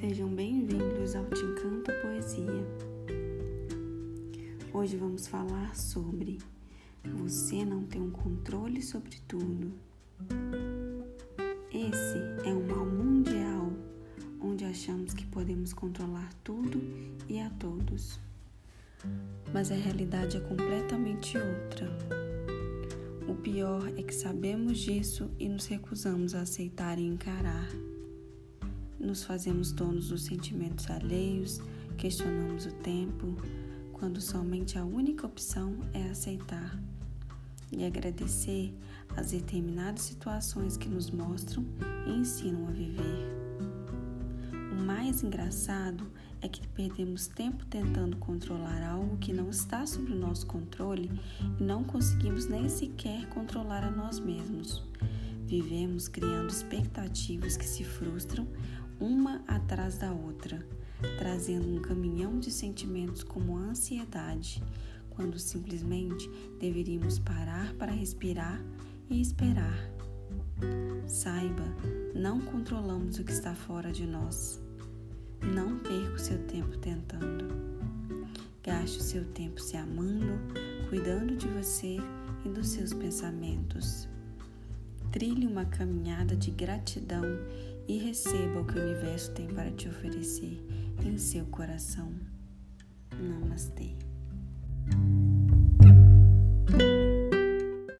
Sejam bem-vindos ao Te Encanto Poesia. Hoje vamos falar sobre Você não ter um controle sobre tudo. Esse é um mal mundial onde achamos que podemos controlar tudo e a todos. Mas a realidade é completamente outra. O pior é que sabemos disso e nos recusamos a aceitar e encarar. Nos fazemos donos dos sentimentos alheios, questionamos o tempo, quando somente a única opção é aceitar e agradecer as determinadas situações que nos mostram e ensinam a viver. O mais engraçado é que perdemos tempo tentando controlar algo que não está sob o nosso controle e não conseguimos nem sequer controlar a nós mesmos. Vivemos criando expectativas que se frustram uma atrás da outra, trazendo um caminhão de sentimentos como ansiedade, quando simplesmente deveríamos parar para respirar e esperar. Saiba, não controlamos o que está fora de nós. Não perca o seu tempo tentando. Gaste o seu tempo se amando, cuidando de você e dos seus pensamentos. Trilhe uma caminhada de gratidão e receba o que o universo tem para te oferecer em seu coração. Namastê.